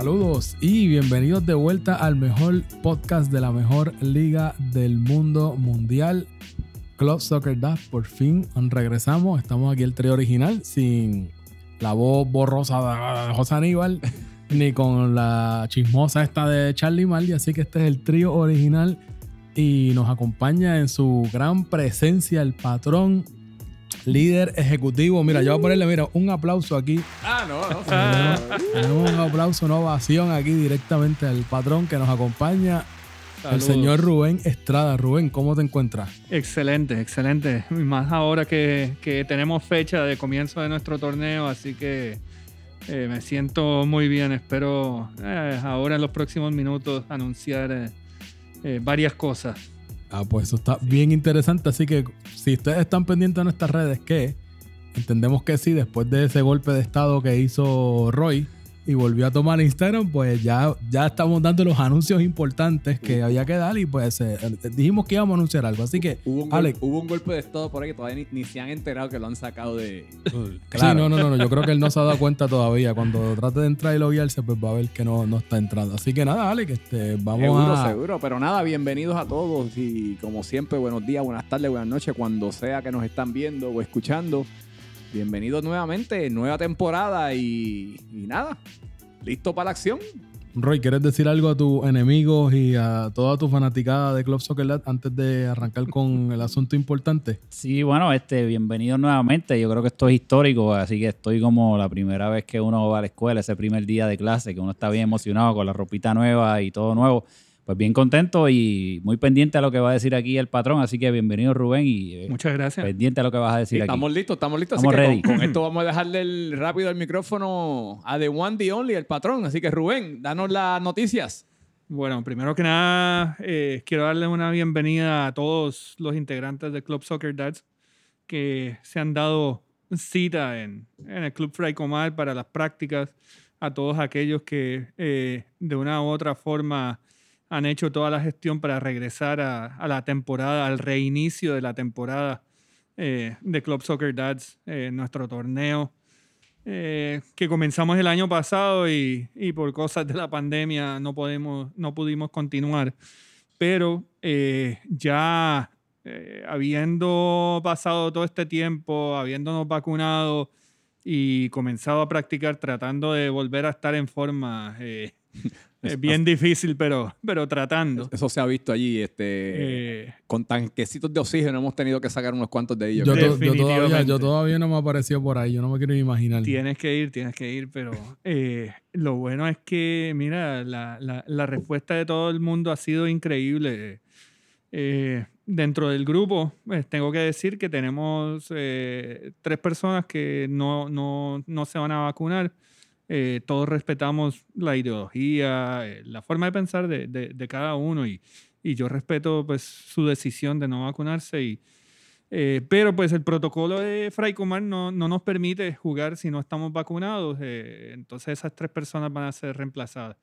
saludos y bienvenidos de vuelta al mejor podcast de la mejor liga del mundo mundial, Club Soccer Dad. Por fin regresamos, estamos aquí el trío original sin la voz borrosa de José Aníbal ni con la chismosa esta de Charlie Marley, así que este es el trío original y nos acompaña en su gran presencia el patrón líder ejecutivo. Mira, yo voy a ponerle, mira, un aplauso aquí. Ah, no, no. un aplauso, una ovación aquí directamente al patrón que nos acompaña, el señor Rubén Estrada. Rubén, ¿cómo te encuentras? Excelente, excelente. Más ahora que, tenemos fecha de comienzo de nuestro torneo, así que eh, me siento muy bien. Espero eh, ahora en los próximos minutos anunciar eh, varias cosas. Ah, pues eso está bien interesante. Así que si ustedes están pendientes de nuestras redes, que entendemos que sí, después de ese golpe de estado que hizo Roy, y volvió a tomar Instagram, pues ya, ya estamos dando los anuncios importantes que había que dar y pues eh, dijimos que íbamos a anunciar algo. Así que, hubo un, Alex, hubo un golpe de estado por ahí que todavía ni, se han enterado que lo han sacado de... claro. Sí, no, no, no, yo creo que él no se ha dado cuenta todavía. Cuando trate de entrar y loguearse, pues va a ver que no, no está entrando. Así que nada, Alex, este, vamos seguro, a... Seguro, pero nada, bienvenidos a todos y como siempre, buenos días, buenas tardes, buenas noches, cuando sea que nos están viendo o escuchando. Bienvenidos nuevamente, nueva temporada y, y nada, ¿Listo para la acción? Roy, ¿quieres decir algo a tus enemigos y a toda tu fanaticada de Club Soccer Lab antes de arrancar con el asunto importante? Sí, bueno, este, bienvenido nuevamente. Yo creo que esto es histórico, así que estoy como la primera vez que uno va a la escuela, ese primer día de clase, que uno está bien emocionado con la ropita nueva y todo nuevo pues bien contento y muy pendiente a lo que va a decir aquí el patrón. Así que bienvenido Rubén y eh, muchas gracias. Pendiente a lo que vas a decir aquí. Estamos listos, estamos listos. Estamos ready. Con, esto vamos a dejarle el, rápido el micrófono a The One, The Only, el patrón. Así que Rubén, danos las noticias. Bueno, primero que nada, eh, quiero darle una bienvenida a todos los integrantes del Club Soccer Dads que se han dado cita en, el Club Fray Comal para las prácticas, a todos aquellos que eh, de una u otra forma han hecho toda la gestión para regresar a, la temporada, al reinicio de la temporada eh, de Club Soccer Dads, eh, nuestro torneo, eh, que comenzamos el año pasado y, por cosas de la pandemia no, podemos, no pudimos continuar. Pero ya habiendo pasado todo este tiempo, habiéndonos vacunado y comenzado a practicar, tratando de volver a estar en forma es bien difícil, pero, pero tratando. Eso se ha visto allí. Este, eh, con tanquecitos de oxígeno hemos tenido que sacar unos cuantos de ellos. Yo, todavía, yo todavía no me apareció por ahí. Yo no me quiero imaginar. Tienes que ir, tienes que ir, pero eh, lo bueno es que, mira, la, la, la, respuesta de todo el mundo ha sido increíble. Eh, dentro del grupo, pues, tengo que decir que tenemos tres personas que no, no, no se van a vacunar. Eh, todos respetamos la ideología, eh, la forma de pensar de, de, cada uno y, y, yo respeto pues su decisión de no vacunarse. Y, eh, pero pues el protocolo de Fray Comar no, no, nos permite jugar si no estamos vacunados, entonces esas tres personas van a ser reemplazadas.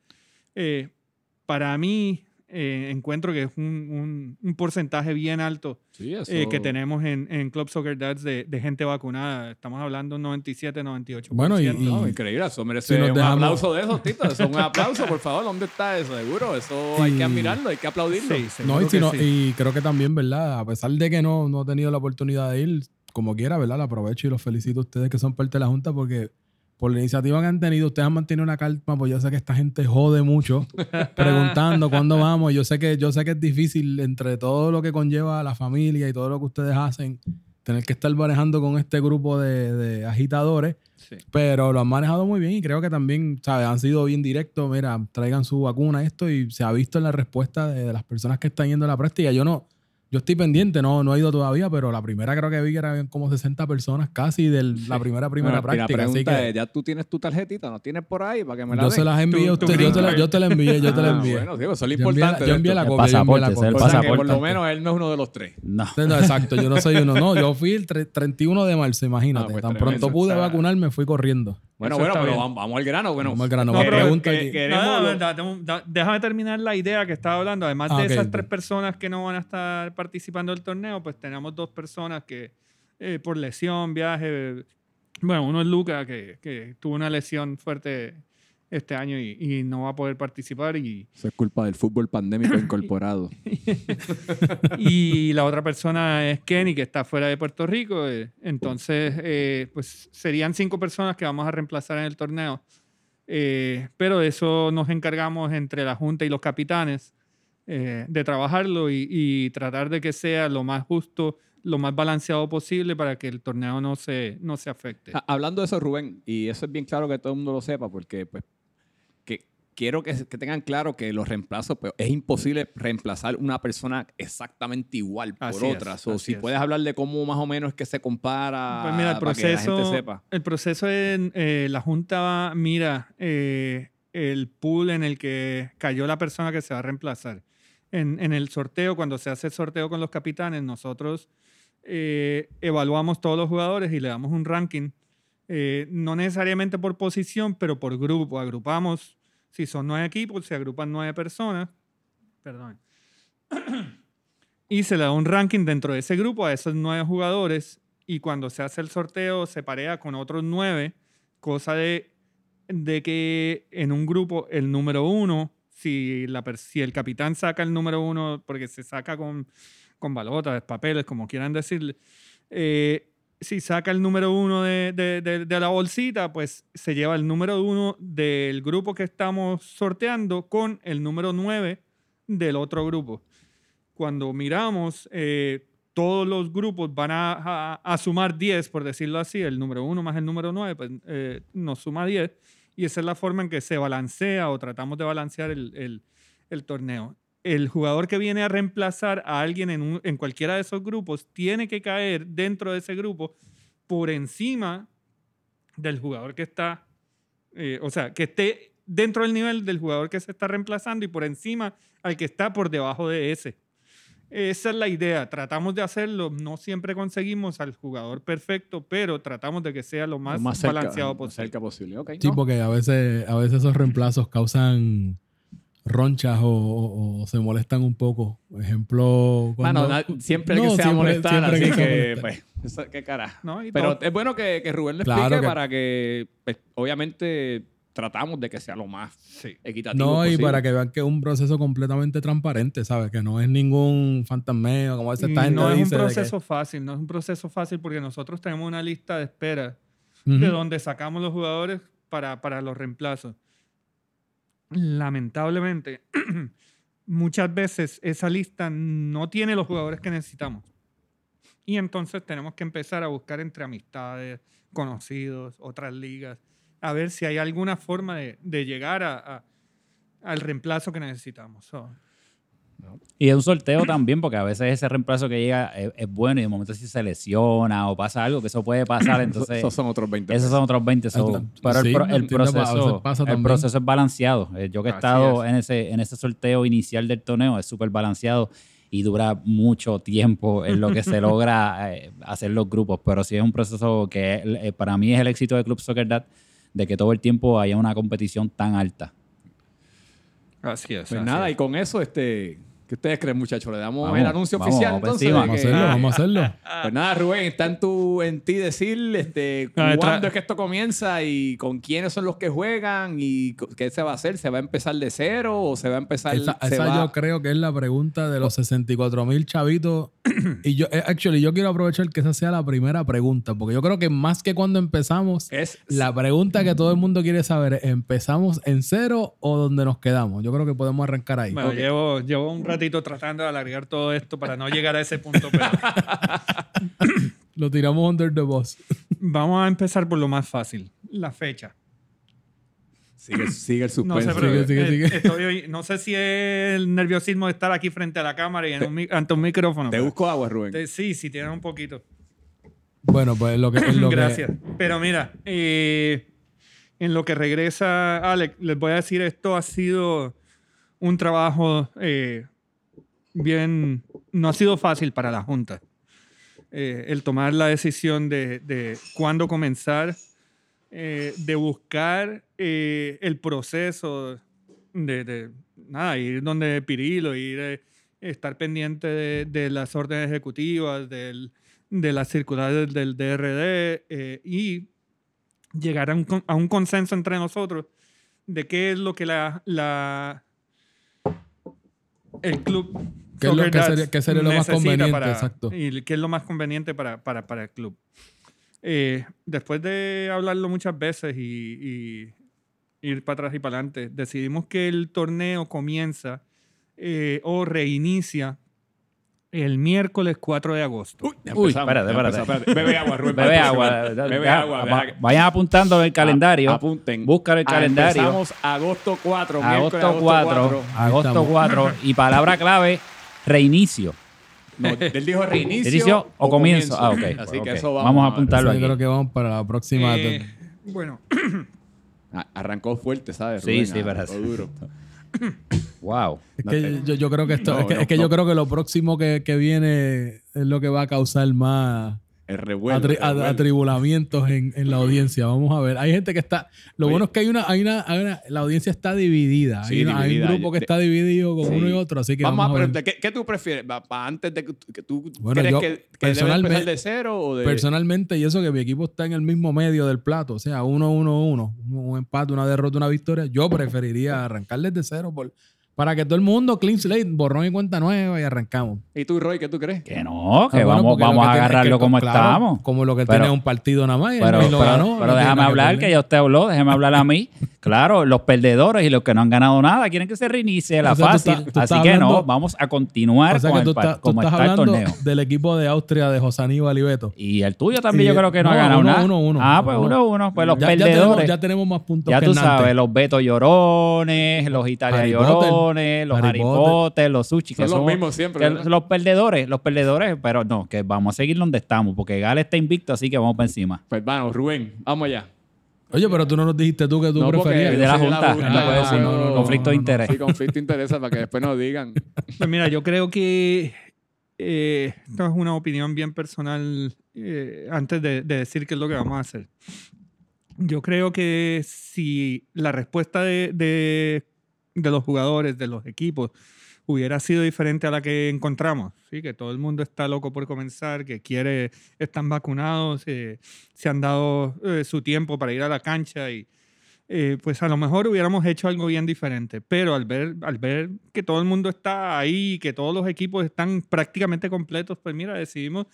para mí, eh, encuentro que es un, un, porcentaje bien alto eh, que tenemos en, en, Club Soccer Dads de, de, gente vacunada. Estamos hablando un 97, 98%. Bueno, y, increíble. Eso merece un aplauso de esos, Tito. Eso un aplauso, por favor. ¿Dónde está eso? Seguro. Eso hay que admirarlo, hay que aplaudirlo. no, y, y creo que también, ¿verdad? A pesar de que no, no he tenido la oportunidad de ir, como quiera, ¿verdad? La aprovecho y los felicito a ustedes que son parte de la Junta porque por la iniciativa que han tenido, ustedes han mantenido una calma, pues yo sé que esta gente jode mucho preguntando cuándo vamos. Yo sé que yo sé que es difícil entre todo lo que conlleva la familia y todo lo que ustedes hacen, tener que estar manejando con este grupo de, agitadores. Pero lo han manejado muy bien y creo que también, ¿sabes? Han sido bien directos. Mira, traigan su vacuna, esto, y se ha visto en la respuesta de, de las personas que están yendo a la práctica. Yo no, yo estoy pendiente, no, no he ido todavía, pero la primera creo que vi que eran como 60 personas casi de la primera primera práctica. La pregunta así que, es, ¿ya tú tienes tu tarjetita? ¿No tienes por ahí para que me la Yo se las envié a usted, yo, te la, yo te la envié, yo te la ah, envié. bueno, digo, eso es lo importante. Yo envié la, copia. Pasaporte, yo el pasaporte. por lo menos él no es uno de los tres. No. exacto, yo no soy uno. No, yo fui el 31 de marzo, imagínate. Ah, pues Tan pronto pude vacunarme, fui corriendo. Bueno, bueno, pero vamos, al grano. Bueno, vamos al grano. No, pregunta déjame terminar la idea que estaba hablando. Además ah, de esas tres personas que no van a estar participando del torneo, pues tenemos dos personas que eh, por lesión, viaje. Bueno, uno es Luca, que, que tuvo una lesión fuerte este año y, y no va a poder participar. Y, Eso es culpa del fútbol pandémico incorporado. y la otra persona es Kenny, que está fuera de Puerto Rico. eh, Entonces, eh, pues serían cinco personas que vamos a reemplazar en el torneo. Eh, pero de eso nos encargamos entre la Junta y los capitanes eh, de trabajarlo y, y tratar de que sea lo más justo, lo más balanceado posible para que el torneo no se, no se afecte. Hablando de eso, Rubén, y eso es bien claro que todo el mundo lo sepa, porque pues quiero que, que tengan claro que los reemplazos, pues, es imposible reemplazar una persona exactamente igual por Así es, otra. So, así si es. puedes hablar de cómo más o menos es que se compara Pues mira, el para que la gente proceso, sepa. el proceso en eh, la Junta mira eh, el pool en el que cayó la persona que se va a reemplazar. En, en el sorteo, cuando se hace el sorteo con los capitanes, nosotros eh, evaluamos todos los jugadores y le damos un ranking, eh, no necesariamente por posición, pero por grupo. Agrupamos, si son nueve equipos, se agrupan nueve personas. Perdón. y se le da un ranking dentro de ese grupo a esos nueve jugadores y cuando se hace el sorteo se parea con otros nueve, cosa de, de que en un grupo el número uno, si, la, si el capitán saca el número uno, porque se saca con, con balotas, papeles, como quieran decirle, eh, si saca el número uno de, de- la bolsita, pues se lleva el número uno del grupo que estamos sorteando con el número nueve del otro grupo. Cuando miramos, eh, todos los grupos van a, a- sumar 10, por decirlo así, el número 1 más el número 9, pues eh, nos suma 10. Y esa es la forma en que se balancea o tratamos de balancear el- el torneo. El jugador que viene a reemplazar a alguien en, un- en cualquiera de esos grupos tiene que caer dentro de ese grupo por encima del jugador que está, eh, o sea, que esté dentro del nivel del jugador que se está reemplazando y por encima al que está por debajo de ese. Esa es la idea. Tratamos de hacerlo. No siempre conseguimos al jugador perfecto, pero tratamos de que sea lo más, Lo más cerca, balanceado más posible. cerca posible. Ok, Sí, ¿no? porque a veces, a veces esos reemplazos causan ronchas o, o- o se molestan un poco. Por ejemplo, cuando... Mano, siempre hay No, que se va a siempre- molestar, siempre así que pues, eso- qué cara. ¿no? Pero todo- es bueno que, que Rubén Claro explique que- para que, pues, obviamente, tratamos de que sea lo más sí. equitativo No, y posible. para que vean que es un proceso completamente transparente, ¿sabes? Que no es ningún fantasmeo, como a veces gente no es un dice. proceso fácil, no es un proceso fácil porque nosotros tenemos una lista de espera de donde sacamos los jugadores para, para los reemplazos. Lamentablemente, muchas veces esa lista no tiene los jugadores que necesitamos. Y entonces tenemos que empezar a buscar entre amistades, conocidos, otras ligas, a ver si hay alguna forma de, llegar al reemplazo que necesitamos. Y es un sorteo también, porque a veces ese reemplazo que llega es, es bueno y de momento si se lesiona o pasa algo, que eso puede pasar, entonces Esos son otros 20 esos son otros 20. so, Ah, pero sí, el, veces proceso, el proceso es balanceado. Eh, Yo que he estado es. en ese, en ese sorteo inicial del torneo, es súper balanceado y dura mucho tiempo en lo que se logra eh, hacer los grupos. Pero sí es un proceso que eh, para mí es el éxito de Club Soccer Dad, de que todo el tiempo haya una competición tan alta. así es. Pues así nada, es. y con eso, este, ¿qué ustedes creen, muchachos? Le damos Vamos, el anuncio vamos, oficial vamos entonces. Vamos a hacerlo, vamos a hacerlo. Pues nada, Rubén, está en, tu, en ti decir este, cuándo es que esto comienza y con quiénes son los que juegan y qué se va a hacer. ¿Se va a empezar de cero o se va a empezar? Esa, se esa va- yo creo que es la pregunta de los 64 mil chavitos. y yo, eh, actually, yo quiero aprovechar que esa sea la primera pregunta, porque yo creo que más que cuando empezamos, es, la pregunta que todo el mundo quiere saber es, ¿empezamos en cero o dónde nos quedamos? Yo creo que podemos arrancar ahí. Bueno, llevo, llevo un ratito tratando de alargar todo esto para no llegar a ese punto, pero Lo tiramos under the bus. vamos a empezar por lo más fácil, la fecha. sigue, sigue el No sé, Sigue, sigue, eh, sigue. estoy no sé si es el nerviosismo de estar aquí frente a la cámara y en un ante un micrófono. Te pero- busco agua, Rubén. Eh, Sí, sí, tienen un poquito. Bueno, pues lo que... es lo que- Gracias. Pero mira, eh, en lo que regresa Alex, les voy a decir, esto ha sido un trabajo eh, bien, no ha sido fácil para la Junta. Eh, el tomar la decisión de, de cuándo comenzar, eh, de buscar eh, el proceso de, de, nada, ir donde Pirilo, ir, eh, estar pendiente de, de las órdenes ejecutivas, del, de las circulares del DRD eh, y llegar a un, a un consenso entre nosotros de qué es lo que la, la el club ¿Qué es lo que sería- qué sería lo más conveniente? para- Exacto. Y qué es lo más conveniente para, para, para el club. Eh, después de hablarlo muchas veces y, y ir para atrás y para adelante, decidimos que el torneo comienza eh, o reinicia el miércoles 4 de agosto. Uy, espérate, espérate. Bebe agua, Rubén. Bebe agua. Bebe agua. deja vayan apuntando en el calendario. Apunten. Buscan el calendario. Empezamos agosto 4. miércoles, Agosto 4. Agosto estamos. 4. Y palabra clave, reinicio. No, él dijo reinicio. ¿Inicio o comienzo? Ah, ok. Así que eso Vamos vamos, a apuntarlo. Yo creo que vamos para la próxima. Eh, bueno, Arrancó fuerte, ¿sabes? Sí, Rubén? sí, Arrancó duro. Wow. Es que yo, yo creo que esto, No, es que, no, es que no. yo creo que lo próximo que, que viene es lo que va a causar más El revuelo. atri- el revuelo. atribulamientos en, en la audiencia. Vamos a ver. Hay gente que está. Lo Oye. bueno es que hay una, hay una, hay una- la audiencia está dividida. Sí, hay, una- hay dividida. un grupo que está dividido con Sí. uno y otro. Así que Vamos, vamos, a a ver. ¿qué, qué tú prefieres? Va- pa- antes de que, tú- que tú Bueno, crees yo que, que debe personalmente- empezar de cero o de. Personalmente, y eso que mi equipo está en el mismo medio del plato, o sea, 1-1-1, un empate, una derrota, una victoria, yo preferiría arrancar desde cero por, para que todo el mundo, clean slate, borrón y cuenta nueva y arrancamos. ¿Y tú, Roy, qué tú crees? Que no, que Ah, bueno, vamos, vamos que a es agarrarlo que, como claro, estamos. Como lo que Pero- tiene un partido nada más y, Pero, y lo pero- ganó. pero no déjame hablar, perder. que ya usted habló, déjeme hablar a mí. Claro, los perdedores y los que no han ganado nada quieren que se reinicie la O sea, tú fácil. tú Así que no, vamos a continuar O sea con que el tú como está el torneo. del equipo de Austria de José Aníbal y Beto. Y el tuyo también Y- yo creo que no, no, ha ganado uno, nada. uno, uno. ah, pues Uno. uno, uno. Pues los perdedores. ya tenemos más puntos Ya que tú sabes, los Beto Llorones, los Italia Harry Los Harry Harry Potter. Potter, los Sushi, que Son los mismos siempre, los perdedores, los perdedores, pero no, que vamos a seguir donde estamos, porque Gale está invicto, así que vamos para encima. Pues vamos, Rubén, vamos allá. Oye, pero tú no nos dijiste tú que tú No, preferías. de la Junta, no puede decir, no, no, no, conflicto de interés. Sí, conflicto de interés para que después nos digan. Pues mira, yo creo que eh, esto es una opinión bien personal eh, antes de, de decir qué es lo que vamos a hacer. Yo creo que si la respuesta de, de- de los jugadores, de los equipos, hubiera sido diferente a la que encontramos, ¿sí? que todo el mundo está loco por comenzar, que quiere, están vacunados, eh, se han dado eh, su tiempo para ir a la cancha y, eh, pues a lo mejor hubiéramos hecho algo bien diferente. Pero al ver, al ver que todo el mundo está ahí, que todos los equipos están prácticamente completos, pues mira, decidimos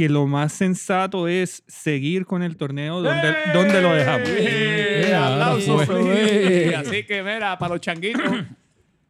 que lo más sensato es seguir con el torneo donde, donde lo dejamos. ¡Eh! ahora ¡Aplausos! fue. Sí. Así que mira, para los changuitos,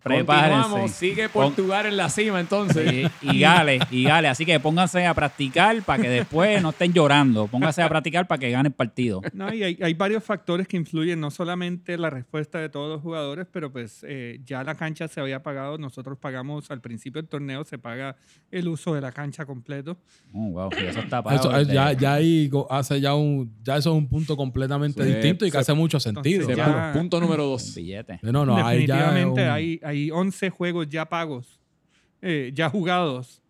Prepárense. continuamos. Sigue Portugal en la cima entonces. Y, y Gale, y Gale, así que pónganse a practicar para que después no estén llorando, pónganse a practicar para que gane el partido. No, y hay, hay varios factores que influyen, no solamente la respuesta de todos los jugadores, pero pues eh, ya la cancha se había pagado, nosotros pagamos al principio del torneo, se paga el uso de la cancha completo. Oh, wow, eso está pago, Eso, este, ya, ya ahí hace ya un, ya eso es un punto completamente Sí, distinto y que se- hace mucho sentido. entonces ya- Punto número dos. billete. No, no, ahí ya es Definitivamente un- hay, hay 11 juegos ya pagos, eh, ya jugados,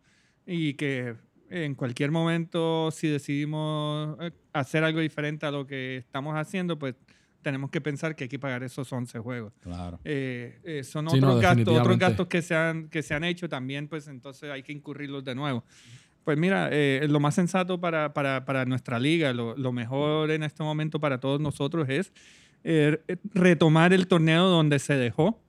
y que en cualquier momento, si decidimos eh, hacer algo diferente a lo que estamos haciendo, pues tenemos que pensar que hay que pagar esos 11 juegos. Claro. Eh, eh, son Sí, otros no, gastos, otros gastos que se, han, que se han hecho también, pues entonces hay que incurrirlos de nuevo. Pues mira, eh, lo más sensato para, para, para nuestra liga, lo, lo mejor en este momento para todos nosotros es eh, retomar el torneo donde se dejó.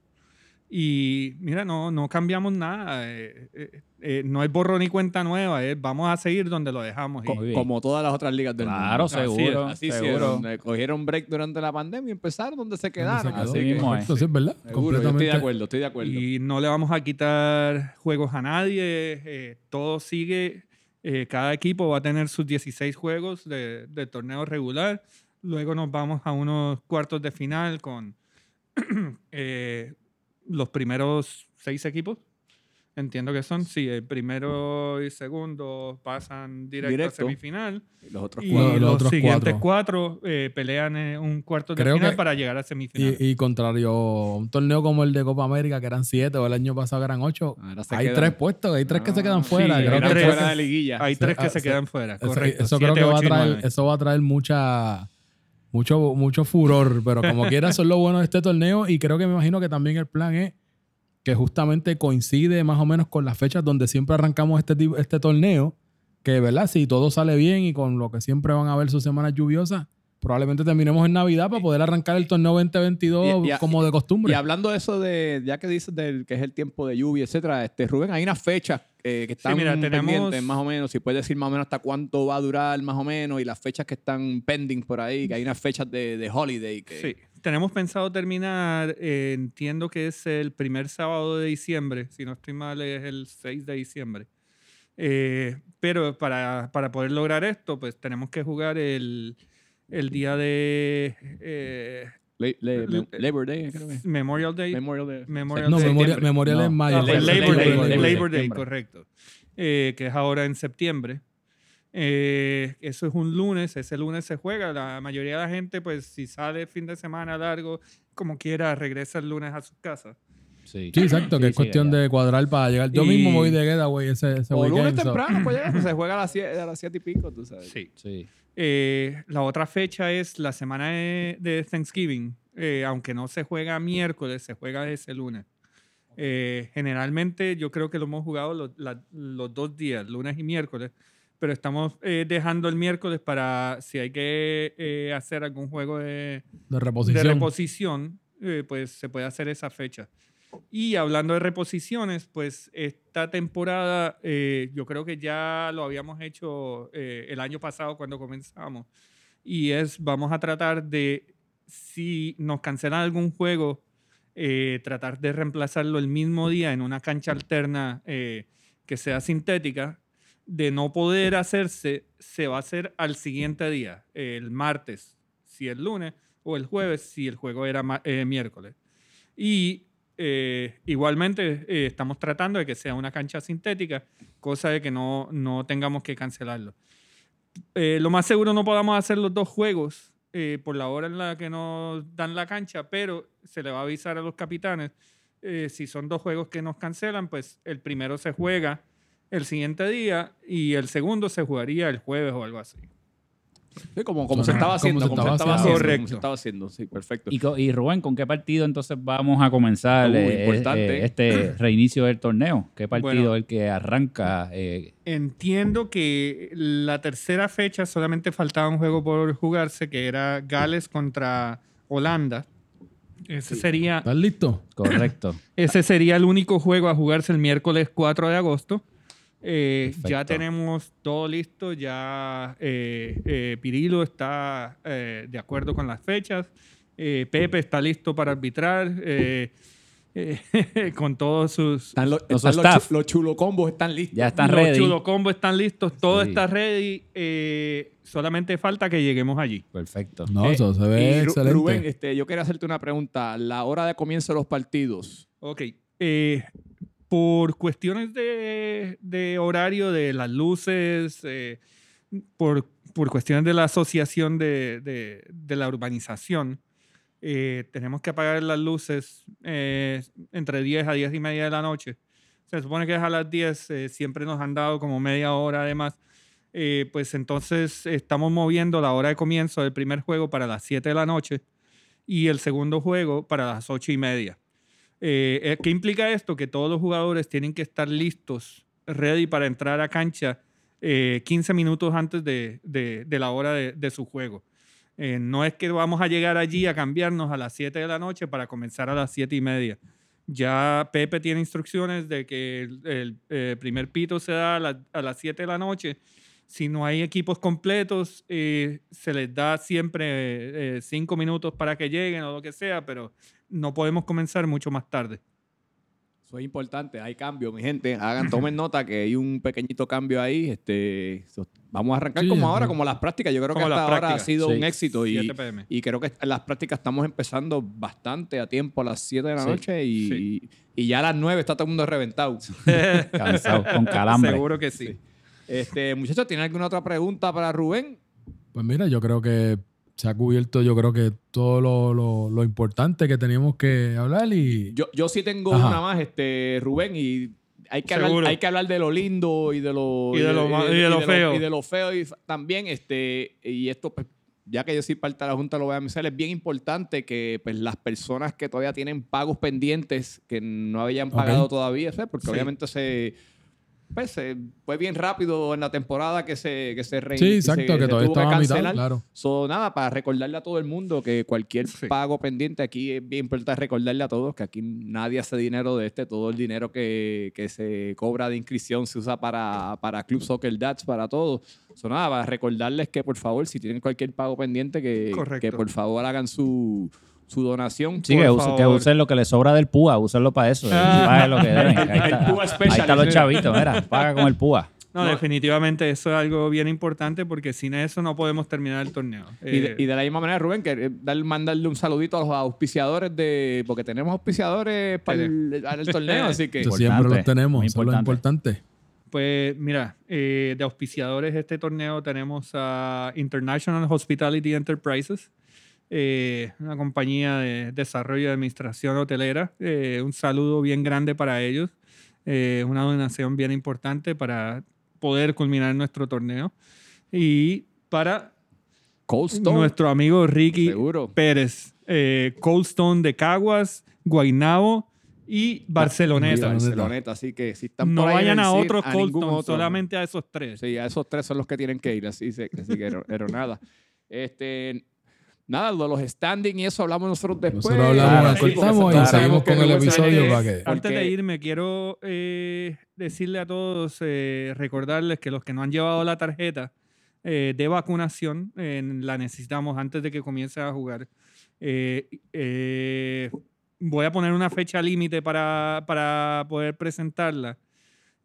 Y mira, no, no cambiamos nada. eh, eh, eh, no hay borrón ni cuenta nueva. eh, vamos a seguir donde lo dejamos. y-. Como todas las otras ligas del Claro, mundo. seguro, Así, seguro. Cogieron break durante la pandemia y empezaron donde se quedaron. ¿Dónde se Así que, mismo es. Correcto, sí, es verdad. seguro, yo estoy de Completamente. acuerdo, estoy de acuerdo. Y no le vamos a quitar juegos a nadie. eh, todo sigue. eh, cada equipo va a tener sus 16 juegos de, de torneo regular. Luego nos vamos a unos cuartos de final con eh, los primeros seis equipos. Entiendo que son, sí, el primero y segundo pasan directo, Directo. a semifinal. Los otros Y cuatro. los, Los otros siguientes cuatro, eh, pelean en un cuarto de Creo final que- para llegar a semifinal. Y, y contrario a un torneo como el de Copa América, que eran siete, o el año pasado que eran ocho, Ahora se hay quedan- tres puestos, hay tres que se quedan fuera. sí, creo hay que tres. eso- fuera de liguilla. Hay tres que ah, se sí. quedan fuera, eso, correcto. eso creo Siete, que va a y traer, eso va a traer mucha mucho, mucho furor, pero como quiera, eso es lo bueno de este torneo y creo que me imagino que también el plan es que justamente coincide más o menos con las fechas donde siempre arrancamos este, este torneo, que verdad, si todo sale bien y con lo que siempre van a haber sus semanas lluviosas, probablemente terminemos en Navidad para poder arrancar el torneo 2022 Y- y- como de costumbre. Y hablando de eso, de ya que dices del, que es el tiempo de lluvia, etcétera, este, Rubén, hay unas fechas eh, que están mira, tenemos- pendientes, más o menos. Si puedes decir más o menos hasta cuánto va a durar, más o menos, y las fechas que están pending por ahí, que hay unas fechas de, de holiday. Que, Sí, tenemos pensado terminar, eh, entiendo que es el primer sábado de diciembre, si no estoy mal es el 6 de diciembre. Eh, pero para, para poder lograr esto, pues tenemos que jugar el, el día de eh, Le- Labor Day, creo que. Memorial Day. Memorial Day. Memorial no, Day. Memorial. Memorial No. en mayo. Ah, pues Labor Labor Day, Labor Day, Labor Day, correcto. Eh, que es ahora en septiembre. Eh, eso es un lunes, ese lunes se juega. La mayoría de la gente, pues si sale fin de semana largo, como quiera, regresa el lunes a sus casas. Sí, Sí, exacto, que Sí, es cuestión de cuadrar para llegar. Yo Y- mismo voy de getaway ese, ese O lunes so- temprano, pues ya, se juega a las 7 a las siete y pico, tú sabes. Sí. Sí. Eh, la otra fecha es la semana de, de Thanksgiving. Eh, aunque no se juega miércoles, se juega ese lunes. Eh, generalmente yo creo que lo hemos jugado los, la- los dos días, lunes y miércoles, pero estamos eh, dejando el miércoles para si hay que eh, hacer algún juego de, de de reposición. reposición, eh, pues se puede hacer esa fecha. Y hablando de reposiciones, pues esta temporada eh, yo creo que ya lo habíamos hecho eh, el año pasado cuando comenzamos. Y es, vamos a tratar de, si nos cancelan algún juego, eh, tratar de reemplazarlo el mismo día en una cancha alterna eh, que sea sintética. De no poder hacerse, se va a hacer al siguiente día, el martes, si el lunes, o el jueves, si el juego era eh, miércoles. Y eh, igualmente eh, estamos tratando de que sea una cancha sintética, cosa de que no, no tengamos que cancelarlo. Eh, lo más seguro no podamos hacer los dos juegos eh, por la hora en la que nos dan la cancha, pero se le va a avisar a los capitanes. eh, si son dos juegos que nos cancelan, pues el primero se juega el siguiente día y el segundo se jugaría el jueves o algo así. Sí, como, como se estaba como haciendo, como se estaba haciendo. Correcto. como se estaba haciendo, sí, perfecto. Y, Rubén, ¿con qué partido entonces vamos a comenzar Uh, eh, importante. eh, este reinicio del torneo? ¿Qué partido Bueno. es el que arranca? eh, Entiendo que la tercera fecha solamente faltaba un juego por jugarse, que era Gales contra Holanda. Ese, sería, ¿Estás listo? correcto. ese sería el único juego a jugarse el miércoles 4 de agosto. Eh, ya tenemos todo listo, ya eh, eh, Pirilo está eh, de acuerdo con las fechas, eh, Pepe está listo para arbitrar, con todos sus... Están los, Los están los staff. chu- los chulocombos están listos. Ya están los ready. chulo combos están listos, todo Sí. está ready. eh, solamente falta que lleguemos allí. Perfecto. No, Eh, eso se ve excelente. Rubén, este, yo quería hacerte una pregunta. La hora de comienzo de los partidos. Ok. Por cuestiones de, de horario de las luces, eh, por, por cuestiones de la asociación de, de- de la urbanización, eh, tenemos que apagar las luces eh, entre 10 a 10 y media de la noche. Se supone que es a las 10, eh, siempre nos han dado como media hora además. Eh, pues entonces estamos moviendo la hora de comienzo del primer juego para las 7 de la noche y el segundo juego para las 8 y media. Eh, eh, ¿Qué implica esto? Que todos los jugadores tienen que estar listos, ready para entrar a cancha eh, 15 minutos antes de, de- la hora de, su juego. Eh, no es que vamos a llegar allí a cambiarnos a las 7 de la noche para comenzar a las 7 y media. Ya Pepe tiene instrucciones de que el, eh, primer pito se da a, a las 7 de la noche. Si no hay equipos completos, eh, se les da siempre 5 minutos para que lleguen o lo que sea, pero no podemos comenzar mucho más tarde. Eso es importante, hay cambio, mi gente. Hagan, tomen nota que hay un pequeñito cambio ahí. Este, so- vamos a arrancar Sí, como ahora, como las prácticas. Yo creo Como que hasta ahora ha sido Sí. un éxito y, 7 pm. y creo que las prácticas estamos empezando bastante a tiempo a las 7 de la Sí. noche y, Sí. y ya a las 9 está todo el mundo reventado. Cansado, con calambre. Seguro que sí. Este, muchachos, ¿tienen alguna otra pregunta para Rubén? Pues mira, yo creo que se ha cubierto, yo creo que todo lo, lo- lo importante que teníamos que hablar y Yo, yo sí tengo Ajá. una más, este, Rubén, y hay que, hablar, hay que hablar de lo lindo y de lo, Y de lo y de lo feo. y de lo feo y también, este, y esto, pues, ya que yo soy parte de la Junta, lo voy a mencionar, es bien importante que pues, las personas que todavía tienen pagos pendientes, que no habían pagado todavía, ¿sabes? porque Sí. obviamente se... pues, eh, fue bien rápido en la temporada que se, que se re- Sí, se- exacto, se que todavía estaba a mitad, cancelar. claro. So, nada, para recordarle a todo el mundo que cualquier Sí. pago pendiente aquí es bien importante recordarle a todos que aquí nadie hace dinero de este. Todo el dinero que, que se cobra de inscripción se usa para, para Club Soccer Dads, para todo. So, nada, para recordarles que por favor, si tienen cualquier pago pendiente, que, Correcto. que por favor hagan su, su donación. Sí, Por que, usen lo que les sobra del PUA, úsenlo para eso. Ah. Lo que deben. que Ahí, El está, PUA special, ahí están los chavitos, mira, paga con el PUA. No, No. definitivamente eso es algo bien importante porque sin eso no podemos terminar el torneo. Y de, Eh, y de la misma manera, Rubén, que eh, dar, mandarle un saludito a los auspiciadores de. Porque tenemos auspiciadores para el, el torneo, así que. Siempre los tenemos, eso es lo importante. Pues mira, eh, de auspiciadores de este torneo tenemos a International Hospitality Enterprises, eh, una compañía de desarrollo y administración hotelera. Eh, un saludo bien grande para ellos. Eh, una donación bien importante para poder culminar nuestro torneo. Y para Cold Stone. nuestro amigo Ricky Seguro. Pérez, eh, Cold Stone de Caguas, Guaynabo y Barceloneta. Barceloneta. Barceloneta, así que si están No por ahí vayan a CIR, otros a Cold ningún Stone, otro. solamente a esos tres. Sí, a esos tres son los que tienen que ir, así, se- así que pero nada. Este, nada, lo de los standing y eso hablamos nosotros después. Nosotros hablamos, sí, cortamos y sabemos seguimos con el episodio para que-. Antes de irme, quiero eh, decirle a todos, eh, recordarles que los que no han llevado la tarjeta eh, de vacunación, eh, la necesitamos antes de que comience a jugar. Eh, eh, voy a poner una fecha límite para, para poder presentarla,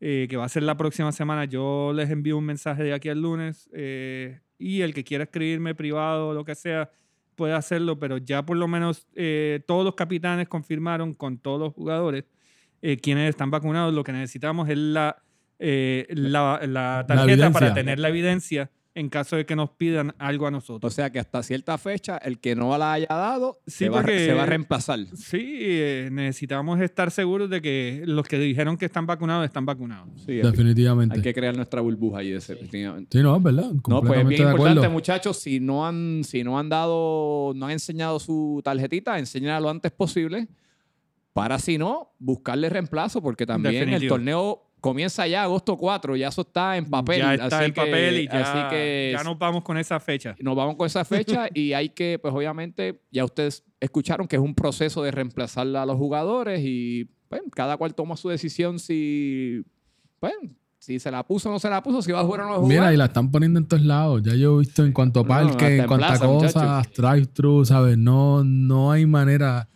eh, que va a ser la próxima semana. Yo les envío un mensaje de aquí al lunes eh, y el que quiera escribirme privado o lo que sea, puede hacerlo, pero ya por lo menos eh, todos los capitanes confirmaron con todos los jugadores eh, quienes están vacunados. Lo que necesitamos es la, eh, la, la tarjeta para tener la evidencia en caso de que nos pidan algo a O nosotros. sea que hasta cierta fecha, el que no la haya dado Sí, se, va, se va a reemplazar. Sí, eh, necesitamos estar seguros de que los que dijeron que están vacunados están vacunados. Sí, Definitivamente. hay que crear nuestra burbuja ahí, definitivamente. Sí, no, es verdad. No, pues es bien acuerdo. importante, muchachos. Si no han, si no han dado, no han enseñado su tarjetita, enséñala lo antes posible. Para si no, buscarle reemplazo, porque también el torneo comienza ya agosto 4, ya eso está en papel. ya está así en que- papel y ya, así que ya nos vamos con esa fecha. nos vamos con esa fecha y hay que, pues obviamente, ya ustedes escucharon que es un proceso de reemplazar a los jugadores y pues, cada cual toma su decisión si, pues, si se la puso o no se la puso, si va a jugar o no va a jugar. Mira, y la están poniendo en todos lados. Ya yo he visto en cuanto a No, parque, en en cuanto a cosas, drive-thru, ¿sabes? No, no hay manera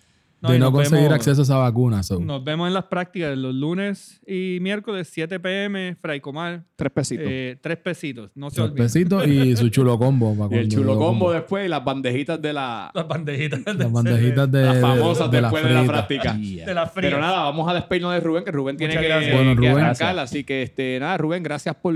No, de no conseguir vemos- acceso a esa vacuna. so. Nos vemos en las prácticas los lunes y miércoles, 7 pm, Fraicomar, Tres pesitos. eh, tres pesitos, no se Tres olviden. pesitos y su chulo combo. y el chulo lo combo después y las bandejitas de la, Las bandejitas. de Las bandejitas de, las de- famosas de, después de la práctica. cerveza, De las frías. Pero nada, vamos a despedirnos de Rubén, que Rubén tiene Muchas que, gracias. Bueno, que Rubén. arrancar. Así que, este, nada, Rubén, gracias por,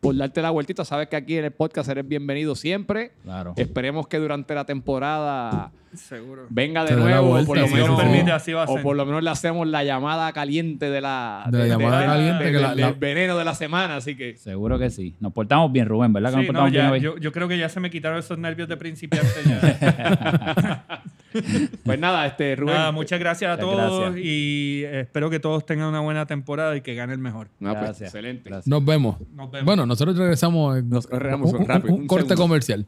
por darte la vueltita. Sabes que aquí en el podcast eres bienvenido siempre. Claro. Esperemos que durante la temporada Seguro. venga de Se la nuevo. vuelta, por lo menos, sí, sí. permite, así va a o por lo menos le hacemos la llamada caliente de la, De la llamada caliente, que la- del la- veneno de la semana. Así que Seguro que sí. Nos portamos bien, Rubén, ¿verdad? Que Sí, nos no, portamos ya, yo, yo creo que ya se me quitaron esos nervios de principiante. ya. Pues nada, este Rubén. Nada, muchas gracias a Muchas todos gracias. y espero que todos tengan una buena temporada y que gane el mejor. No, pues, Gracias. excelente. Gracias. Nos vemos. Nos vemos. Bueno, nosotros regresamos en Nos regresamos un, un- rápido, un un corte segundo. comercial.